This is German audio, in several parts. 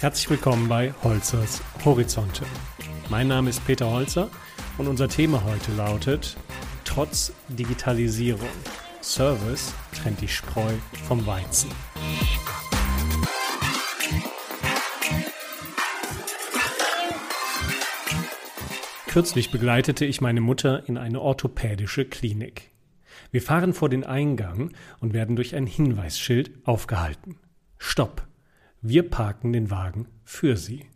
Herzlich willkommen bei Holzers Horizonte. Mein Name ist Peter Holzer und unser Thema heute lautet Trotz Digitalisierung. Service trennt die Spreu vom Weizen. Kürzlich begleitete ich meine Mutter in eine orthopädische Klinik. Wir fahren vor den Eingang und werden durch ein Hinweisschild aufgehalten. Stopp! Wir parken den Wagen für Sie.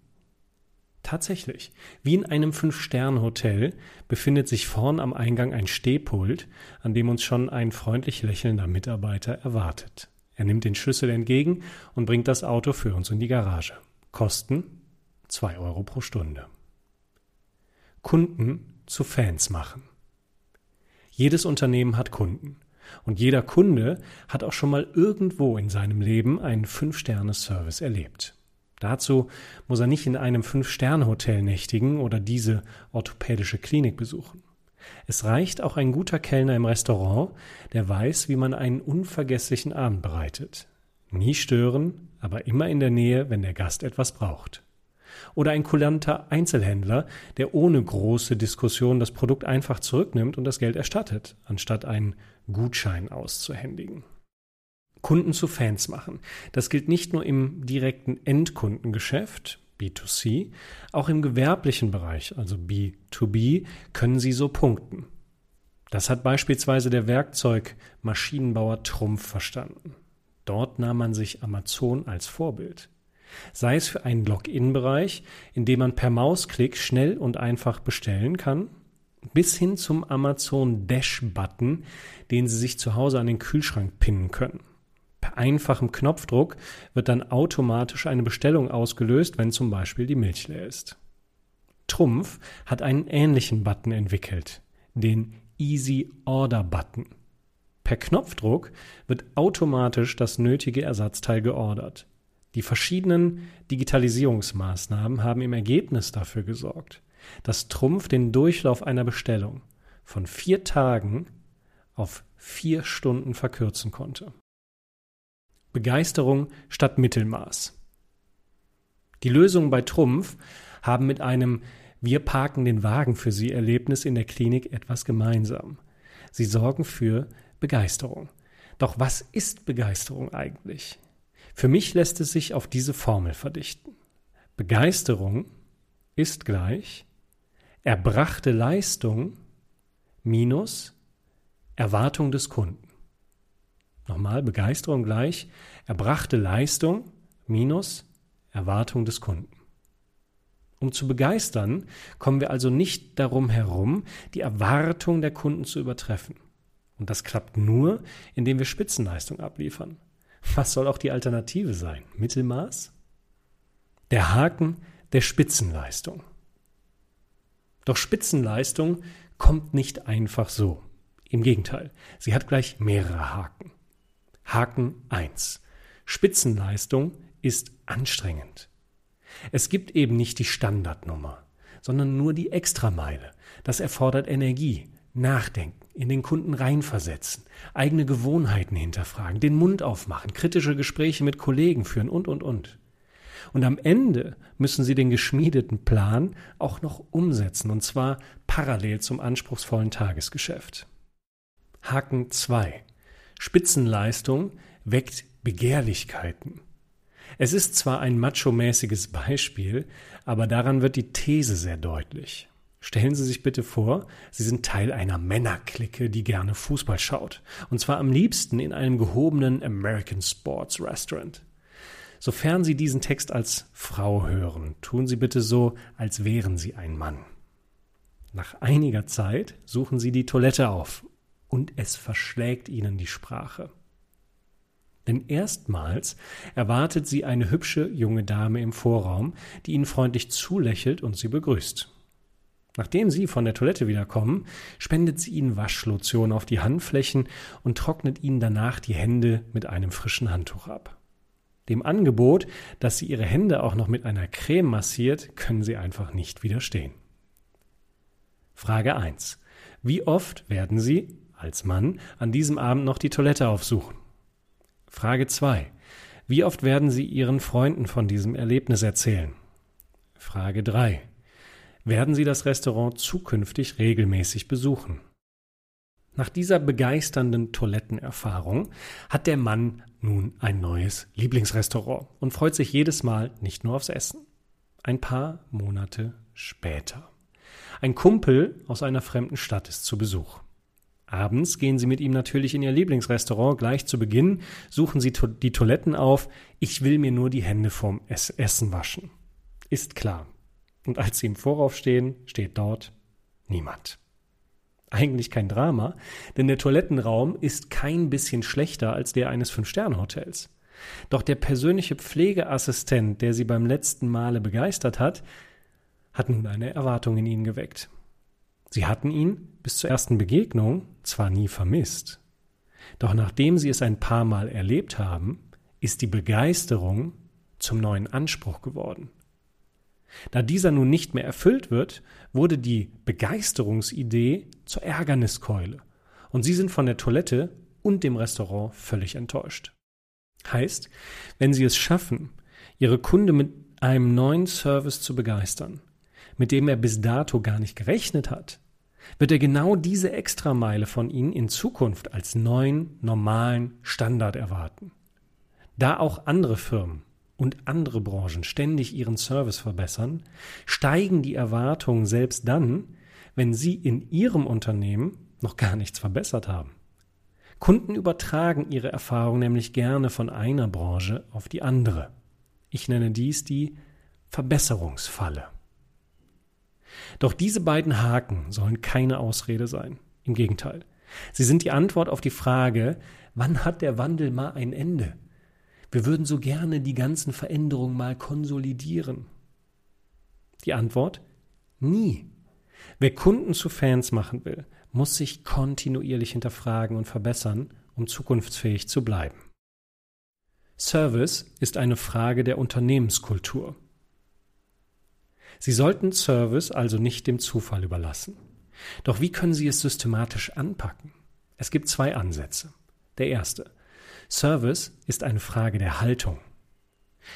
Tatsächlich, wie in einem Fünf-Sterne-Hotel befindet sich vorn am Eingang ein Stehpult, an dem uns schon ein freundlich lächelnder Mitarbeiter erwartet. Er nimmt den Schlüssel entgegen und bringt das Auto für uns in die Garage. Kosten zwei Euro pro Stunde. Kunden zu Fans machen. Jedes Unternehmen hat Kunden. Und jeder Kunde hat auch schon mal irgendwo in seinem Leben einen Fünf-Sterne-Service erlebt. Dazu muss er nicht in einem Fünf-Sterne-Hotel nächtigen oder diese orthopädische Klinik besuchen. Es reicht auch ein guter Kellner im Restaurant, der weiß, wie man einen unvergesslichen Abend bereitet. Nie stören, aber immer in der Nähe, wenn der Gast etwas braucht. Oder ein kulanter Einzelhändler, der ohne große Diskussion das Produkt einfach zurücknimmt und das Geld erstattet, anstatt einen Gutschein auszuhändigen. Kunden zu Fans machen. Das gilt nicht nur im direkten Endkundengeschäft, B2C, auch im gewerblichen Bereich, also B2B, können Sie so punkten. Das hat beispielsweise der Werkzeugmaschinenbauer Trumpf verstanden. Dort nahm man sich Amazon als Vorbild. Sei es für einen Login-Bereich, in dem man per Mausklick schnell und einfach bestellen kann, bis hin zum Amazon Dash-Button, den Sie sich zu Hause an den Kühlschrank pinnen können. Per einfachem Knopfdruck wird dann automatisch eine Bestellung ausgelöst, wenn zum Beispiel die Milch leer ist. Trumpf hat einen ähnlichen Button entwickelt, den Easy Order Button. Per Knopfdruck wird automatisch das nötige Ersatzteil geordert. Die verschiedenen Digitalisierungsmaßnahmen haben im Ergebnis dafür gesorgt, dass Trumpf den Durchlauf einer Bestellung von vier Tagen auf vier Stunden verkürzen konnte. Begeisterung statt Mittelmaß. Die Lösungen bei Trumpf haben mit einem Wir parken den Wagen für Sie Erlebnis in der Klinik etwas gemeinsam. Sie sorgen für Begeisterung. Doch was ist Begeisterung eigentlich? Für mich lässt es sich auf diese Formel verdichten. Begeisterung ist gleich erbrachte Leistung minus Erwartung des Kunden. Nochmal, Begeisterung gleich erbrachte Leistung minus Erwartung des Kunden. Um zu begeistern, kommen wir also nicht darum herum, die Erwartung der Kunden zu übertreffen. Und das klappt nur, indem wir Spitzenleistung abliefern. Was soll auch die Alternative sein? Mittelmaß? Der Haken der Spitzenleistung. Doch Spitzenleistung kommt nicht einfach so. Im Gegenteil, sie hat gleich mehrere Haken. Haken 1. Spitzenleistung ist anstrengend. Es gibt eben nicht die Standardnummer, sondern nur die Extrameile. Das erfordert Energie, Nachdenken, in den Kunden reinversetzen, eigene Gewohnheiten hinterfragen, den Mund aufmachen, kritische Gespräche mit Kollegen führen und, und, und. Und am Ende müssen Sie den geschmiedeten Plan auch noch umsetzen, und zwar parallel zum anspruchsvollen Tagesgeschäft. Haken 2. Spitzenleistung weckt Begehrlichkeiten. Es ist zwar ein macho-mäßiges Beispiel, aber daran wird die These sehr deutlich. Stellen Sie sich bitte vor, Sie sind Teil einer Männerklicke, die gerne Fußball schaut. Und zwar am liebsten in einem gehobenen American Sports Restaurant. Sofern Sie diesen Text als Frau hören, tun Sie bitte so, als wären Sie ein Mann. Nach einiger Zeit suchen Sie die Toilette auf und es verschlägt Ihnen die Sprache. Denn erstmals erwartet Sie eine hübsche junge Dame im Vorraum, die Ihnen freundlich zulächelt und Sie begrüßt. Nachdem Sie von der Toilette wiederkommen, spendet sie Ihnen Waschlotion auf die Handflächen und trocknet Ihnen danach die Hände mit einem frischen Handtuch ab. Dem Angebot, dass sie Ihre Hände auch noch mit einer Creme massiert, können Sie einfach nicht widerstehen. Frage 1. Wie oft werden Sie, als Mann, an diesem Abend noch die Toilette aufsuchen? Frage 2. Wie oft werden Sie Ihren Freunden von diesem Erlebnis erzählen? Frage 3. Werden Sie das Restaurant zukünftig regelmäßig besuchen? Nach dieser begeisternden Toilettenerfahrung hat der Mann nun ein neues Lieblingsrestaurant und freut sich jedes Mal nicht nur aufs Essen. Ein paar Monate später. Ein Kumpel aus einer fremden Stadt ist zu Besuch. Abends gehen sie mit ihm natürlich in ihr Lieblingsrestaurant. Gleich zu Beginn suchen sie to die Toiletten auf. Ich will mir nur die Hände vorm es Essen waschen. Ist klar. Und als sie im Vorauf stehen, steht dort niemand. Eigentlich kein Drama, denn der Toilettenraum ist kein bisschen schlechter als der eines Fünf-Sterne-Hotels. Doch der persönliche Pflegeassistent, der sie beim letzten Male begeistert hat, hat nun eine Erwartung in ihnen geweckt. Sie hatten ihn bis zur ersten Begegnung zwar nie vermisst, doch nachdem sie es ein paar Mal erlebt haben, ist die Begeisterung zum neuen Anspruch geworden. Da dieser nun nicht mehr erfüllt wird, wurde die Begeisterungsidee zur Ärgerniskeule und sie sind von der Toilette und dem Restaurant völlig enttäuscht. Heißt, wenn Sie es schaffen, Ihre Kunde mit einem neuen Service zu begeistern, mit dem er bis dato gar nicht gerechnet hat, wird er genau diese Extrameile von Ihnen in Zukunft als neuen, normalen Standard erwarten. Da auch andere Firmen und andere Branchen ständig ihren Service verbessern, steigen die Erwartungen selbst dann, wenn Sie in Ihrem Unternehmen noch gar nichts verbessert haben. Kunden übertragen ihre Erfahrung nämlich gerne von einer Branche auf die andere. Ich nenne dies die Verbesserungsfalle. Doch diese beiden Haken sollen keine Ausrede sein. Im Gegenteil. Sie sind die Antwort auf die Frage, wann hat der Wandel mal ein Ende? Wir würden so gerne die ganzen Veränderungen mal konsolidieren. Die Antwort? Nie. Wer Kunden zu Fans machen will, muss sich kontinuierlich hinterfragen und verbessern, um zukunftsfähig zu bleiben. Service ist eine Frage der Unternehmenskultur. Sie sollten Service also nicht dem Zufall überlassen. Doch wie können Sie es systematisch anpacken? Es gibt zwei Ansätze. Der erste. Service ist eine Frage der Haltung.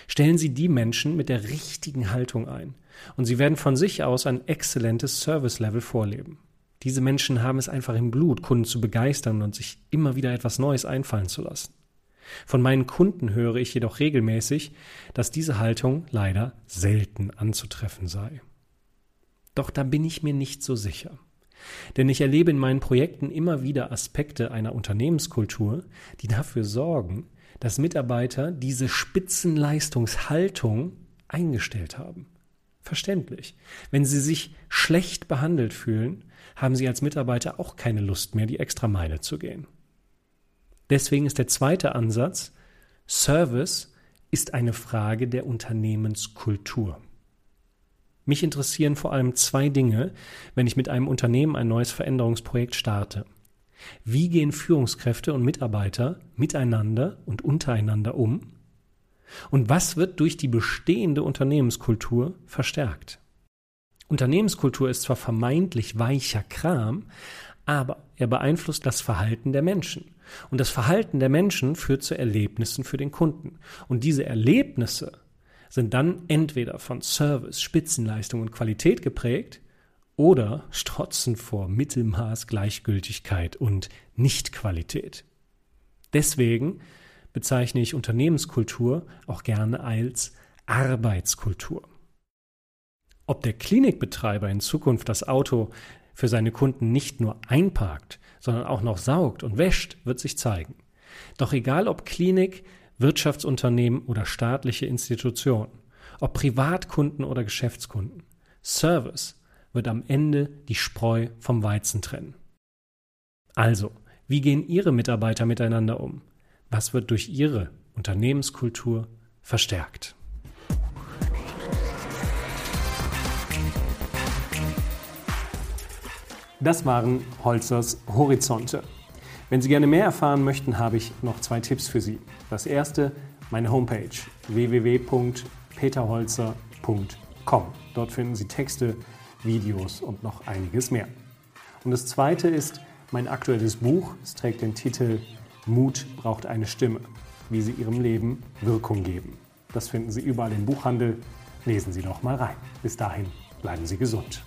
Stellen Sie die Menschen mit der richtigen Haltung ein und Sie werden von sich aus ein exzellentes Service-Level vorleben. Diese Menschen haben es einfach im Blut, Kunden zu begeistern und sich immer wieder etwas Neues einfallen zu lassen. Von meinen Kunden höre ich jedoch regelmäßig, dass diese Haltung leider selten anzutreffen sei. Doch da bin ich mir nicht so sicher. Denn ich erlebe in meinen Projekten immer wieder Aspekte einer Unternehmenskultur, die dafür sorgen, dass Mitarbeiter diese Spitzenleistungshaltung eingestellt haben. Verständlich. Wenn sie sich schlecht behandelt fühlen, haben sie als Mitarbeiter auch keine Lust mehr, die extra Meile zu gehen. Deswegen ist der zweite Ansatz, Service ist eine Frage der Unternehmenskultur. Mich interessieren vor allem zwei Dinge, wenn ich mit einem Unternehmen ein neues Veränderungsprojekt starte. Wie gehen Führungskräfte und Mitarbeiter miteinander und untereinander um? Und was wird durch die bestehende Unternehmenskultur verstärkt? Unternehmenskultur ist zwar vermeintlich weicher Kram, aber er beeinflusst das Verhalten der Menschen. Und das Verhalten der Menschen führt zu Erlebnissen für den Kunden. Und diese Erlebnisse sind dann entweder von Service, Spitzenleistung und Qualität geprägt oder strotzen vor Mittelmaß, Gleichgültigkeit und Nichtqualität. Deswegen bezeichne ich Unternehmenskultur auch gerne als Arbeitskultur. Ob der Klinikbetreiber in Zukunft das Auto für seine Kunden nicht nur einparkt, sondern auch noch saugt und wäscht, wird sich zeigen. Doch egal ob Klinik, Wirtschaftsunternehmen oder staatliche Institution, ob Privatkunden oder Geschäftskunden, Service wird am Ende die Spreu vom Weizen trennen. Also, wie gehen Ihre Mitarbeiter miteinander um? Was wird durch Ihre Unternehmenskultur verstärkt? Das waren Holzers Horizonte. Wenn Sie gerne mehr erfahren möchten, habe ich noch zwei Tipps für Sie. Das erste, meine Homepage www.peterholzer.com. Dort finden Sie Texte, Videos und noch einiges mehr. Und das zweite ist mein aktuelles Buch. Es trägt den Titel Mut braucht eine Stimme. wie sie ihrem Leben Wirkung geben. Das finden Sie überall im Buchhandel. Lesen Sie doch mal rein. Bis dahin, bleiben Sie gesund.